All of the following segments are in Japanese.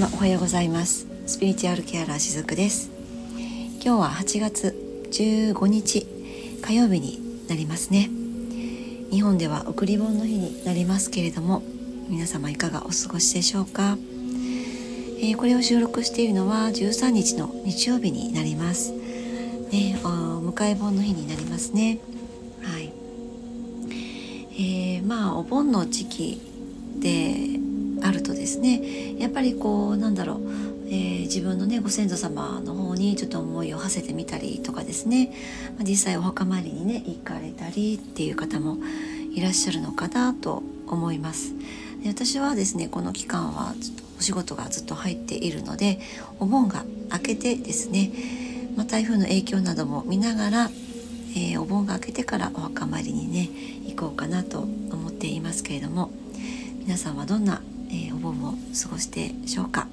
様おはようございます。スピリチュアルケアラーしずくです。今日は8月15日火曜日になりますね。日本では送り盆の日になりますけれども皆様いかがお過ごしでしょうか、えー、これを収録しているのは13日の日曜日になります。ねお迎え盆の日になりますね。はい。えー、まあお盆の時期であるとですねやっぱりこうなんだろう、えー、自分のねご先祖様の方にちょっと思いを馳せてみたりとかですね、ま、実際お墓参りにね行かれたりっていう方もいらっしゃるのかなと思います。で私はですねこの期間はちょっとお仕事がずっと入っているのでお盆が明けてですね、まあ、台風の影響なども見ながら、えー、お盆が明けてからお墓参りにね行こうかなと思っていますけれども皆さんはどんなえー、お盆を過ごしてしょうか、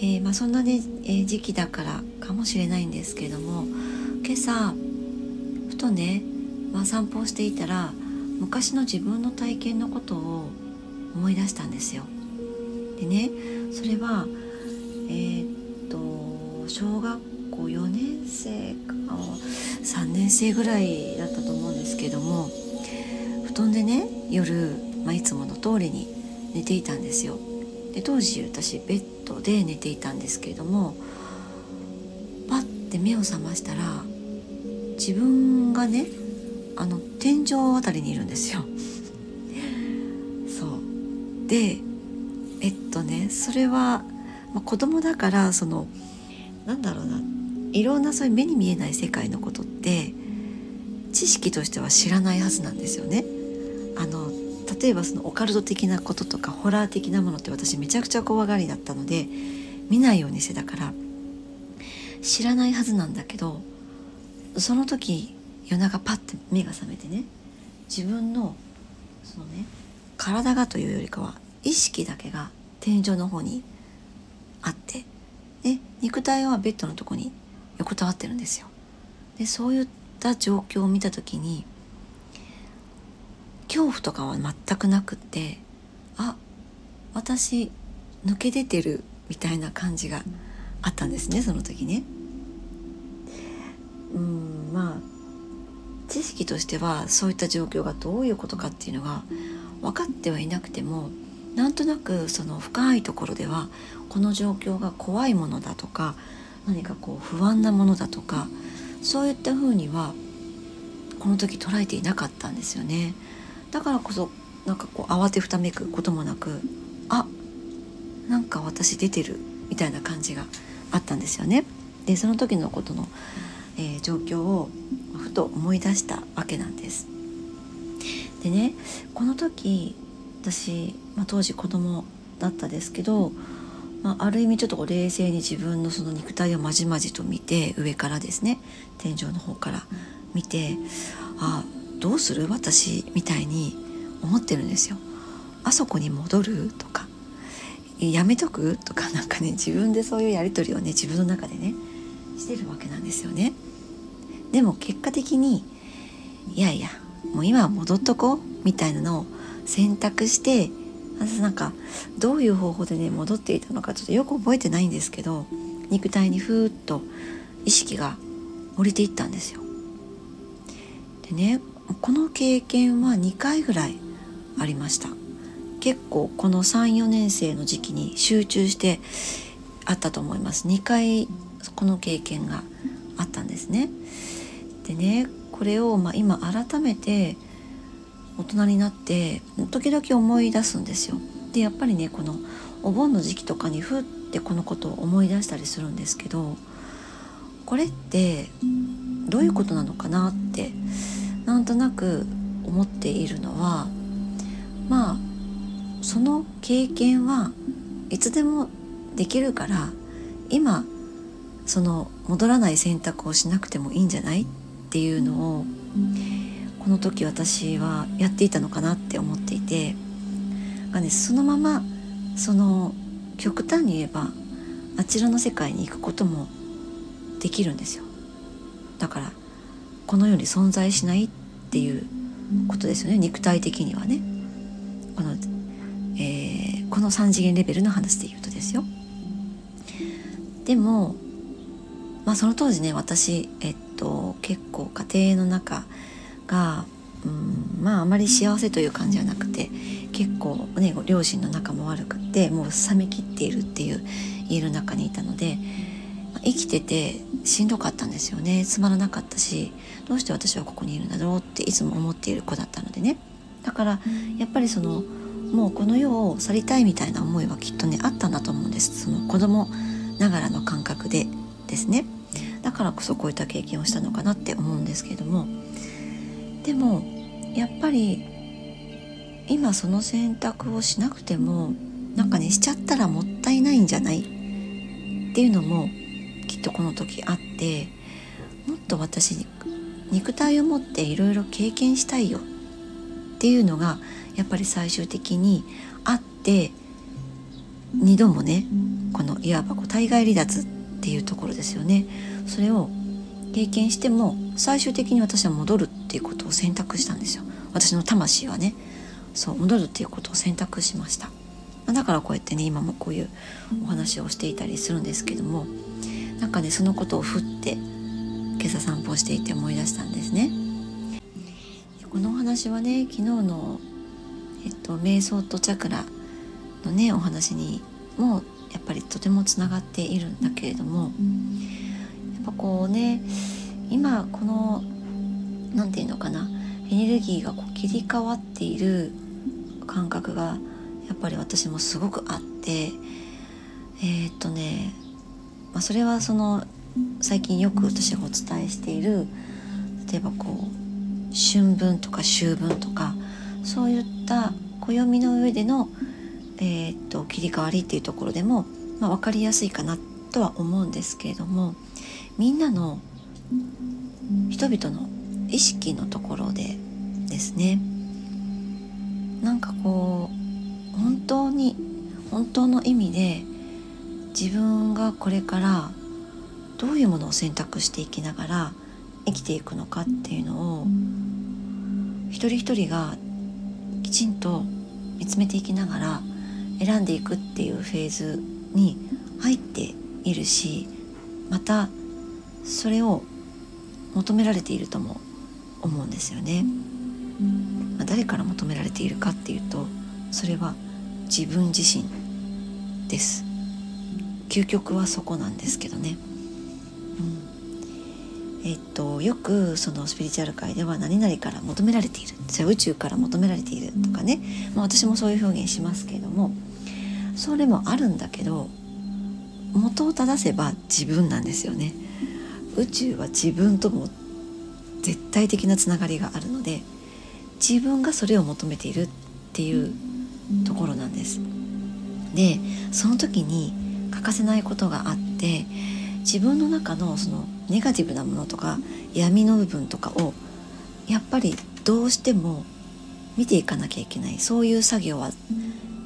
えー、まあ、そんなね、え、時期だからかもしれないんですけれども今朝ふとね、まあ、散歩をしていたら昔の自分の体験のことを思い出したんですよ。でねそれはえっと小学校4年生か3年生ぐらいだったと思うんですけども布団でね夜、まあ、いつもの通りに寝ていたんですよ。で当時私ベッドで寝ていたんですけれどもパッて目を覚ましたら自分がねあの天井あたりにいるんですよ。そう。でえっとねそれは、まあ、子供だからそのなんだろうないろんなそういう目に見えない世界のことって知識としては知らないはずなんですよね。あの例えばそのオカルト的なこととかホラー的なものって私めちゃくちゃ怖がりだったので見ないようにしてたから知らないはずなんだけどその時夜中パッて目が覚めてね自分のそのね体がというよりかは意識だけが天井の方にあってで肉体はベッドのとこに横たわってるんですよ。でそういった状況を見た時に恐怖とかは全くなくってあ私抜け出てるみたいな感じがあったんですねその時ね。うんまあ知識としてはそういった状況がどういうことかっていうのが分かってはいなくてもなんとなくその深いところではこの状況が怖いものだとか何かこう不安なものだとかそういったふうにはこの時捉えていなかったんですよね。だからこそなんかこう慌てふためくこともなくあなんか私出てるみたいな感じがあったんですよね。でその時のことの、えー、状況をふと思い出したわけなんです。でねこの時私、まあ、当時子供だったですけど、まあ、ある意味ちょっと冷静に自分のその肉体をまじまじと見て上からですね天井の方から見てあどうする？私みたいに思ってるんですよ。あそこに戻るとかやめとくとかなんかね自分でそういうやり取りをね自分の中でねしてるわけなんですよね。でも結果的にいやいやもう今は戻っとこうみたいなのを選択してなんかどういう方法でね戻っていたのかちょっとよく覚えてないんですけど肉体にふーっと意識が降りていったんですよ。でねこの経験は2回ぐらいありました。結構この34年生の時期に集中してあったと思います。2回この経験があったんですね。でねこれをま今改めて大人になって時々思い出すんですよ。でやっぱりねこのお盆の時期とかにふってこのことを思い出したりするんですけどこれってどういうことなのかなってとなく思っているのはまあその経験はいつでもできるから今その戻らない選択をしなくてもいいんじゃないっていうのをこの時私はやっていたのかなって思っていてが、ね、そのままその極端に言えばあちらの世界に行くこともできるんですよ。だからこの世に存在しないっっていうことですよね肉体的にはね。この、えー、この3次元レベルの話で言うとですよでもまあその当時ね私えっと結構家庭の中がうんまああまり幸せという感じじゃなくて結構ね両親の仲も悪くってもう冷めきっているっていう家の中にいたので生きててしんどかったんですよね。つまらなかったしどうして私はここにいるんだろうっていつも思っている子だったのでね。だからやっぱりそのもうこの世を去りたいみたいな思いはきっとねあったんだと思うんです。その子供ながらの感覚でですね。だからこそこういった経験をしたのかなって思うんですけれども。でもやっぱり今その選択をしなくてもなんかねしちゃったらもったいないんじゃないっていうのもきっとこの時あってもっと私に肉体を持っていろいろ経験したいよっていうのがやっぱり最終的にあって2度もねこのいわばこう対外離脱っていうところですよね。それを経験しても最終的に私は戻るっていうことを選択したんですよ。私の魂はね。そう戻るっていうことを選択しました。だからこうやってね今もこういうお話をしていたりするんですけども。なんかねそのことをふって今朝散歩していて思い出したんですね。このお話はね昨日のえっと瞑想とチャクラのねお話にもやっぱりとてもつながっているんだけれどもやっぱこうね今この何て言うのかなエネルギーがこう切り替わっている感覚がやっぱり私もすごくあってえー、っとね、まあ、それはその最近よく私がお伝えしている例えばこう春分とか秋分とかそういった暦の上での、えー、っと切り替わりっていうところでも、まあ、分かりやすいかなとは思うんですけれどもみんなの人々の意識のところでですねなんかこう本当に本当の意味で自分がこれからどういうものを選択していきながら生きていくのかっていうのを一人一人がきちんと見つめていきながら選んでいくっていうフェーズに入っているしまたそれを求められているとも思うんですよね。まあ、誰から求められているかっていうとそれは自分自身です究極はそこなんですけどね、うん、えっとよくそのスピリチュアル界では何々から求められている。それ宇宙から求められているとかね、まあ、私もそういう表現しますけれども。それもあるんだけど元を正せば自分なんですよね。宇宙は自分とも絶対的なつながりがあるので自分がそれを求めているっていうところなんです。でその時に欠かせないことがあって自分の中のそのネガティブなものとか闇の部分とかをやっぱりどうしても見ていかなきゃいけないそういう作業は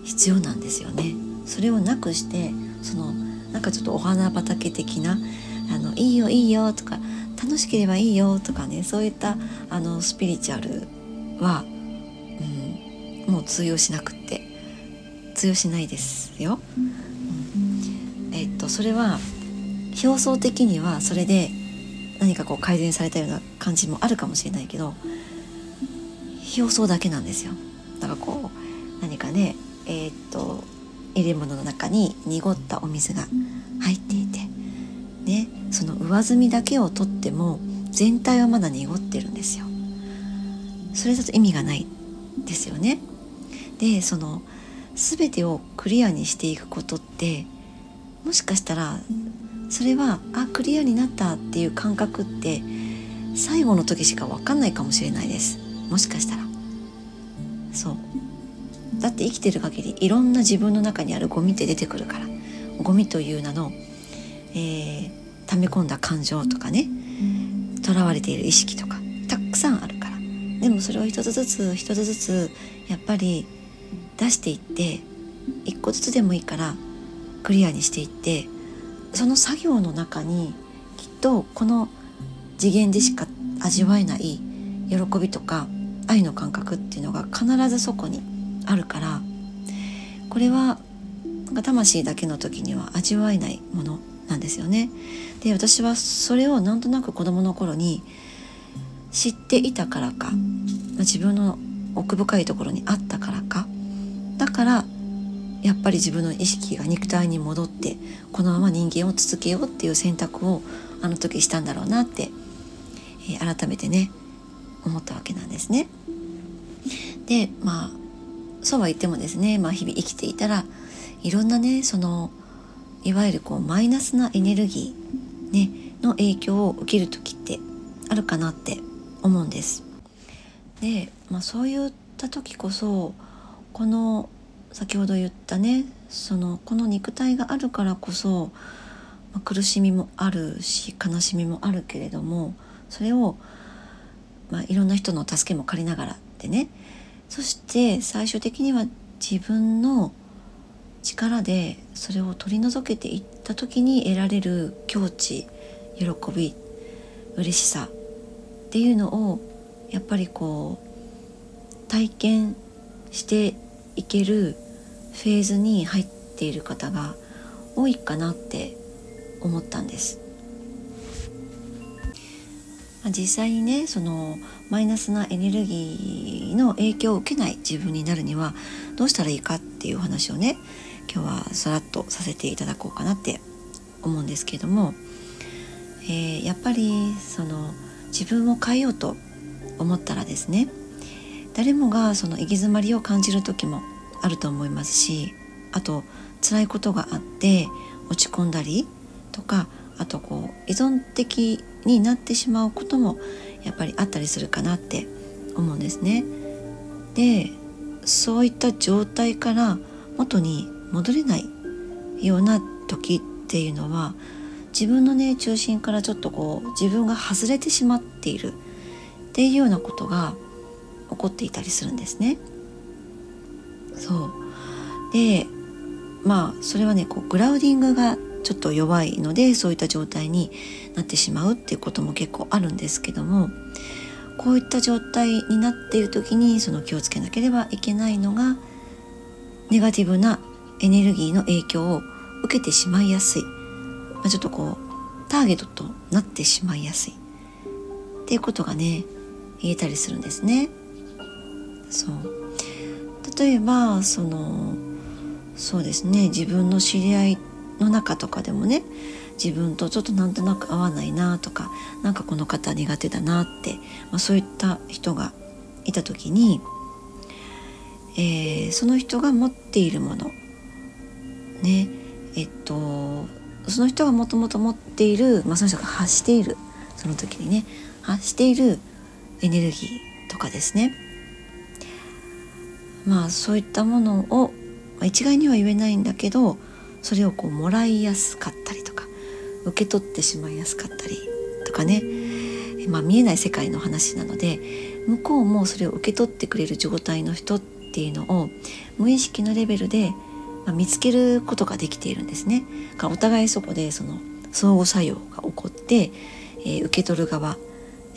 必要なんですよね。それをなくしてそのなんかちょっとお花畑的な「あのいいよいいよ」とか楽しければいいよとかねそういったあのスピリチュアルは、うん、もう通用しなくって通用しないですよ。うん、えっとそれは表層的にはそれで何かこう改善されたような感じもあるかもしれないけど表層だけなんですよ。だからこう何かねえー、っと入れ物の中に濁ったお水が入っていてねその上澄みだけを取っても全体はまだ濁ってるんですよそれだと意味がないですよねでその全てをクリアにしていくことってもしかしたらそれはあクリアになったっていう感覚って最後の時しか分かんないかもしれないです。もしかしたら。そう。だって生きてる限りいろんな自分の中にあるゴミって出てくるから。ゴミという名の、えー、溜め込んだ感情とかね。とらわれている意識とか。たくさんあるから。でもそれを一つずつ一つずつやっぱり出していって一個ずつでもいいからクリアにしていってその作業の中にきっとこの次元でしか味わえない喜びとか愛の感覚っていうのが必ずそこにあるからこれは魂だけの時には味わえないものなんですよね。で私はそれをなんとなく子供の頃に知っていたからか自分の奥深いところにあったからかだからやっぱり自分の意識が肉体に戻ってこのまま人間を続けようっていう選択をあの時したんだろうなって、えー、改めてね思ったわけなんですね。でまあそうは言ってもですね、まあ、日々生きていたらいろんなねそのいわゆるこうマイナスなエネルギー、ね、の影響を受ける時ってあるかなって思うんです。で、まあ、そういった時こそこの先ほど言ったねそのこの肉体があるからこそ、まあ、苦しみもあるし悲しみもあるけれどもそれを、まあ、いろんな人の助けも借りながらでね。そして最終的には自分の力でそれを取り除けていった時に得られる境地喜び嬉しさっていうのをやっぱりこう体験していけるフェーズに入っている方が多いかなって思ったんです。実際にねそのマイナスなエネルギーの影響を受けない自分になるにはどうしたらいいかっていう話をね今日はさらっとさせていただこうかなって思うんですけども、えー、やっぱりその自分を変えようと思ったらですね誰もがその行き詰まりを感じる時もあると思いますしあと辛いことがあって落ち込んだりとかあとこう依存的になってしまうこともやっぱりあったりするかなって思うんですね。でそういった状態から元に戻れないような時っていうのは自分のね中心からちょっとこう自分が外れてしまっているっていうようなことが起こっていたりするんですね。そうでまあそれはねこうグラウディングがちょっと弱いのでそういった状態になってしまうっていうことも結構あるんですけどもこういった状態になっている時にその気をつけなければいけないのがネガティブなエネルギーの影響を受けてしまいやすい、まあ、ちょっとこうターゲットとなってしまいやすいっていうことがね言えたりするんですね。そう。例えばそのそうですね。自分の知り合いの中とかでもね自分とちょっとなんとなく合わないなとか何かこの方苦手だなって、まあ、そういった人がいた時に、えー、その人が持っているものねえっとその人がもともと持っている、まあ、その人が発しているその時にね発しているエネルギーとかですね。まあそういったものを、ま、一概には言えないんだけどそれをこうもらいやすかったりとか受け取ってしまいやすかったりとかね、まあ、見えない世界の話なので向こうもそれを受け取ってくれる状態の人っていうのを無意識のレベルで、見つけることができているんですね。お互いそこでその相互作用が起こって、えー、受け取る側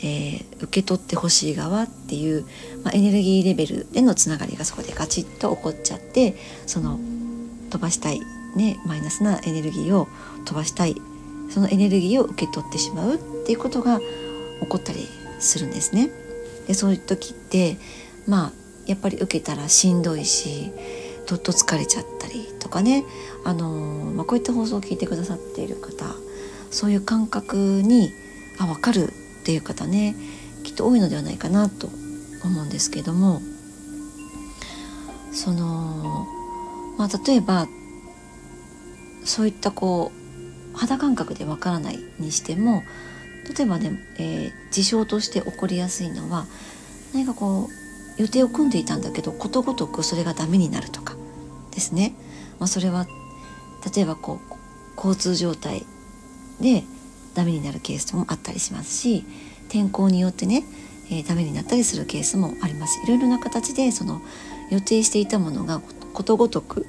えー、受け取ってほしい側っていう、まあ、エネルギーレベルでのつながりがそこでガチッと起こっちゃってその飛ばしたい、ね、マイナスなエネルギーを飛ばしたいそのエネルギーを受け取ってしまうっていうことが起こったりするんですね。でそういう時ってまあやっぱり受けたらしんどいしどっと疲れちゃったりとかね、あのー、まあ、こういった放送を聞いてくださっている方そういう感覚にあ分かるっていう方ねきっと多いのではないかなと思うんですけどもそのまあ例えばそういったこう肌感覚でわからないにしても例えばね、えー、事象として起こりやすいのは何かこう予定を組んでいたんだけどことごとくそれがダメになるとかですね、まあ、それは例えばこう交通状態でダメになるケースもあったりしますし天候によってね、えー、ダメになったりするケースもあります。いろいろな形でその予定していたものがことごとく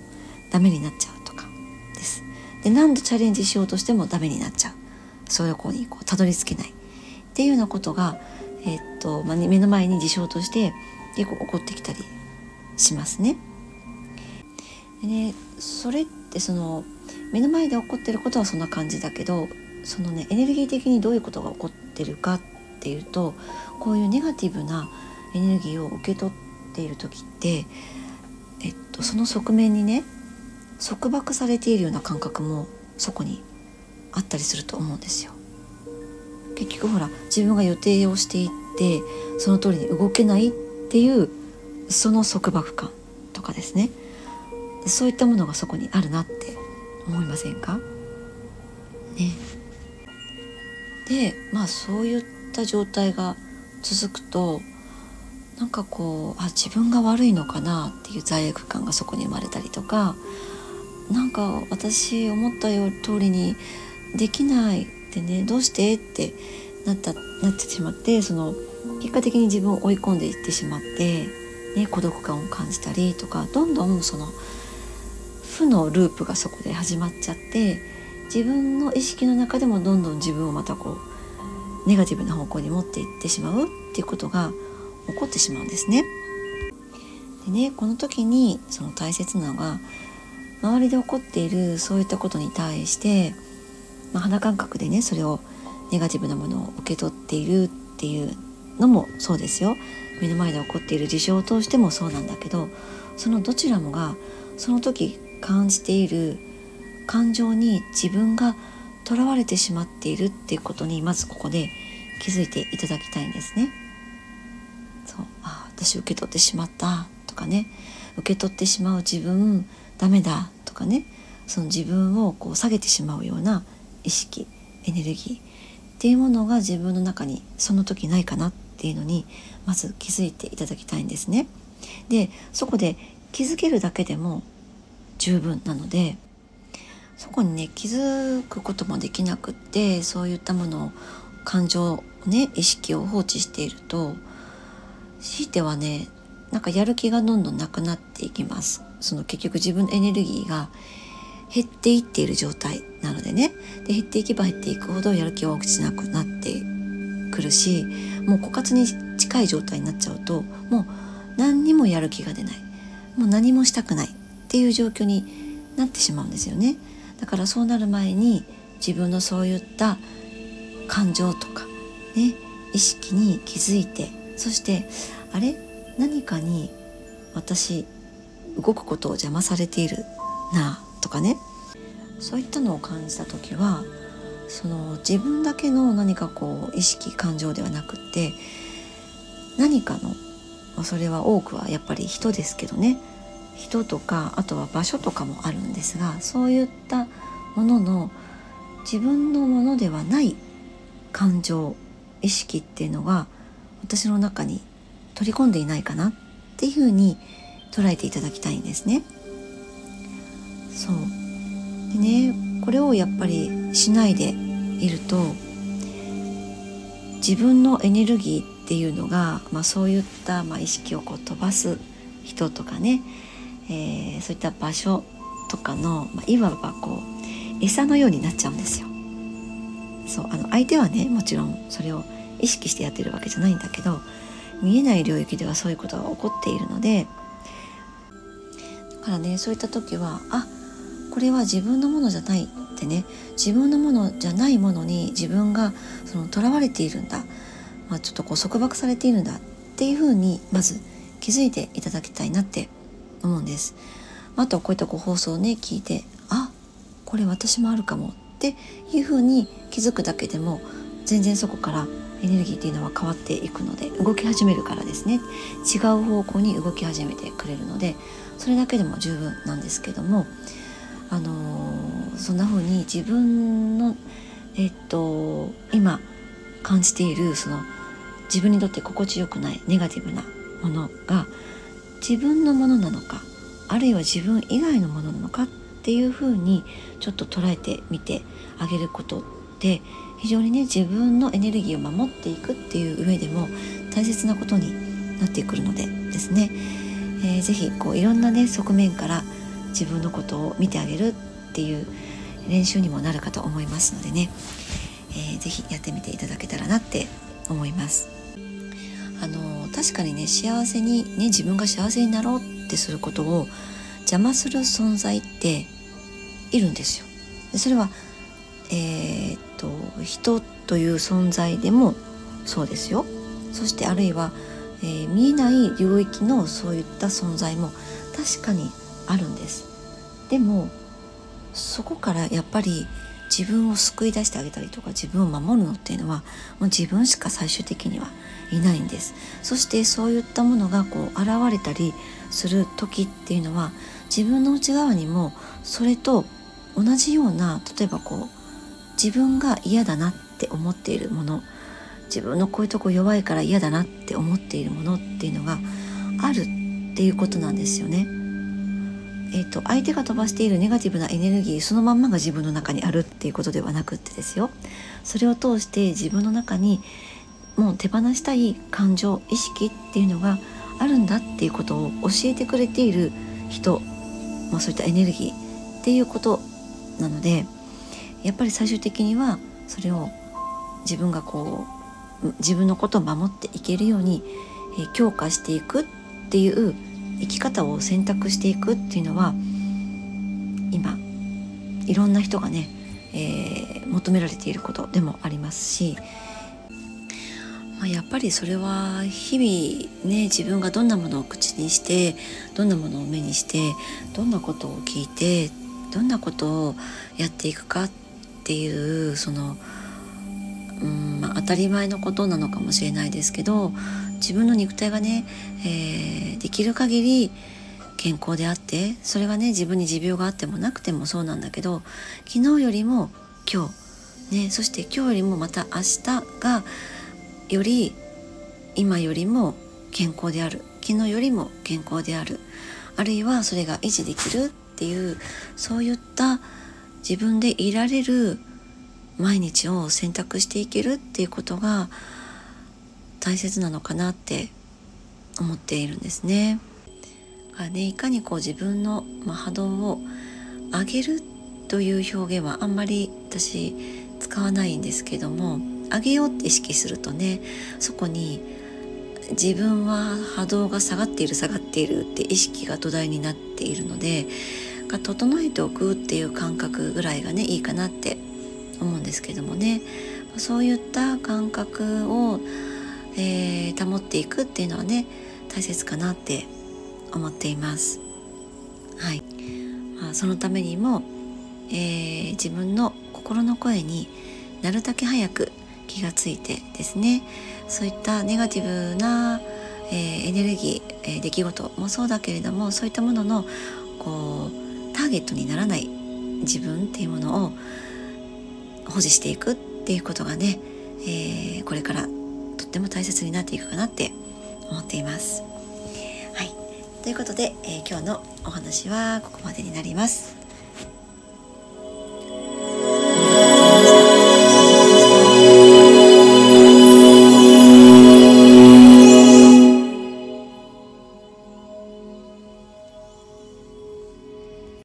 ダメになっちゃうとかです。で何度チャレンジしようとしてもダメになっちゃう。そういう子にこうたどり着けない。っていうようなことが、えー、っとまあ、目の前に事象として結構起こってきたりしますね。でねそれってその目の前で起こってることはそんな感じだけどそのねエネルギー的にどういうことが起こってるかっていうとこういうネガティブなエネルギーを受け取っている時って、えっと、その側面にね束縛されているような感覚もそこにあったりすると思うんですよ。結局ほら自分が予定をしていってその通りに動けないっていうその束縛感とかですね。そういったものがそこにあるなって思いませんか？ね。でまあそういった状態が続くとなんかこうあ自分が悪いのかなっていう罪悪感がそこに生まれたりとかなんか私思ったよ通りにできないってねどうしてってなったなってしまってその結果的に自分を追い込んでいってしまって、ね、孤独感を感じたりとかどんどんその負のループがそこで始まっちゃって自分の意識の中でもどんどん自分をまたこうネガティブな方向に持っていってしまうっていうことが起こってしまうんですね。でねこの時にその大切なのが周りで起こっているそういったことに対して、まあ、肌感覚でねそれをネガティブなものを受け取っているっていうのもそうですよ目の前で起こっている事象を通してもそうなんだけどそのどちらもがその時感じている感情に自分がとらわれてしまっているっていうことにまずここで気づいていただきたいんですね。そうあ私受け取ってしまったとかね受け取ってしまう自分ダメだとかねその自分をこう下げてしまうような意識エネルギーっていうものが自分の中にその時ないかなっていうのにまず気づいていただきたいんですね。でそこで気づけるだけでも十分なのでそこにね気づくこともできなくってそういったものを感情ね意識を放置していると強いてはねなんかやる気がどんどんなくなっていきます。その結局自分のエネルギーが減っていっている状態なのでね。で減っていけば減っていくほどやる気は落ちなくなってくるしもう枯渇に近い状態になっちゃうともう何にもやる気が出ない。もう何もしたくないっていう状況になってしまうんですよね。だからそうなる前に自分のそういった感情とかね意識に気づいてそしてあれ？何かに私動くことを邪魔されているなとかね。そういったのを感じた時はその自分だけの何かこう意識感情ではなくって何かのそれは多くはやっぱり人ですけどね。人とかあとは場所とかもあるんですがそういったものの自分のものではない感情意識っていうのが私の中に取り込んでいないかなっていうふうに捉えていただきたいんですね。そうでねこれをやっぱりしないでいると自分のエネルギーっていうのが、まあ、そういった、まあ、意識をこう飛ばす人とかね、えー、そういった場所とかの、まあ、いわばこう餌のようになっちゃうんですよ。そうあの相手はねもちろんそれを意識してやってるわけじゃないんだけど見えない領域ではそういうことが起こっているのでだからねそういった時はあこれは自分のものじゃないってね自分のものじゃないものに自分がその囚われているんだ、まあ、ちょっとこう束縛されているんだっていうふうにまず気づいていただきたいなって思うんです。あとこういったこう放送をね聞いてあこれ私もあるかもっていうふうに気づくだけでも全然そこからエネルギーっていうのは変わっていくので動き始めるからですね違う方向に動き始めてくれるのでそれだけでも十分なんですけどもあのー、そんな風に自分のえっと今感じているその自分にとって心地よくないネガティブなものが自分のものなのかあるいは自分以外のものなのかっていうふうにちょっと捉えてみてあげることって非常にね自分のエネルギーを守っていくっていう上でも大切なことになってくるのでですね、えー、ぜひこういろんなね側面から自分のことを見てあげるっていう練習にもなるかと思いますのでね、えー、ぜやってみていただけたらなって思います。あの確かにね幸せにね自分が幸せになろうってすることを邪魔する存在っているんですよ。それはえー、っと人という存在でもそうですよ。そしてあるいは、えー、見えない領域のそういった存在も確かにあるんです。でもそこからやっぱり自分を救い出してあげたりとか自分を守るのっていうのはもう自分しか最終的にはいないんですそしてそういったものがこう現れたりする時っていうのは自分の内側にもそれと同じような例えばこう自分が嫌だなって思っているもの自分のこういうとこ弱いから嫌だなって思っているものっていうのがあるっていうことなんですよね。えーと、相手が飛ばしているネガティブなエネルギーそのまんまが自分の中にあるっていうことではなくってですよそれを通して自分の中にもう手放したい感情意識っていうのがあるんだっていうことを教えてくれている人、まあ、そういったエネルギーっていうことなのでやっぱり最終的にはそれを自分がこう自分のことを守っていけるように、え、強化していくっていう生き方を選択していくっていうのは今いろんな人がね、えー、求められていることでもありますし、まあ、やっぱりそれは日々ね自分がどんなものを口にしてどんなものを目にしてどんなことを聞いてどんなことをやっていくかっていうそのうんまあ、当たり前のことなのかもしれないですけど自分の肉体がね、えー、できる限り健康であってそれがね自分に持病があってもなくてもそうなんだけど昨日よりも今日ねそして今日よりもまた明日がより今よりも健康である昨日よりも健康であるあるいはそれが維持できるっていうそういった自分でいられる毎日を選択していけるっていうことが大切なのかなって思っているんですね。ねいかにこう自分の、ま波動を上げるという表現はあんまり私使わないんですけども上げようって意識するとねそこに自分は波動が下がっている下がっているって意識が土台になっているので整えておくっていう感覚ぐらいがねいいかなって思うんですけどもねそういった感覚をえー、保っていくっていうのはね大切かなって思っています。はい、まあ、そのためにも、えー、自分の心の声になるだけ早く気がついてですねそういったネガティブな、えー、エネルギー、えー、出来事もそうだけれどもそういったもののこうターゲットにならない自分っていうものを保持していくっていうことがね、えー、これからとっても大切になっていくかなって思っています。はい、ということで、え、今日のお話はここまでになります。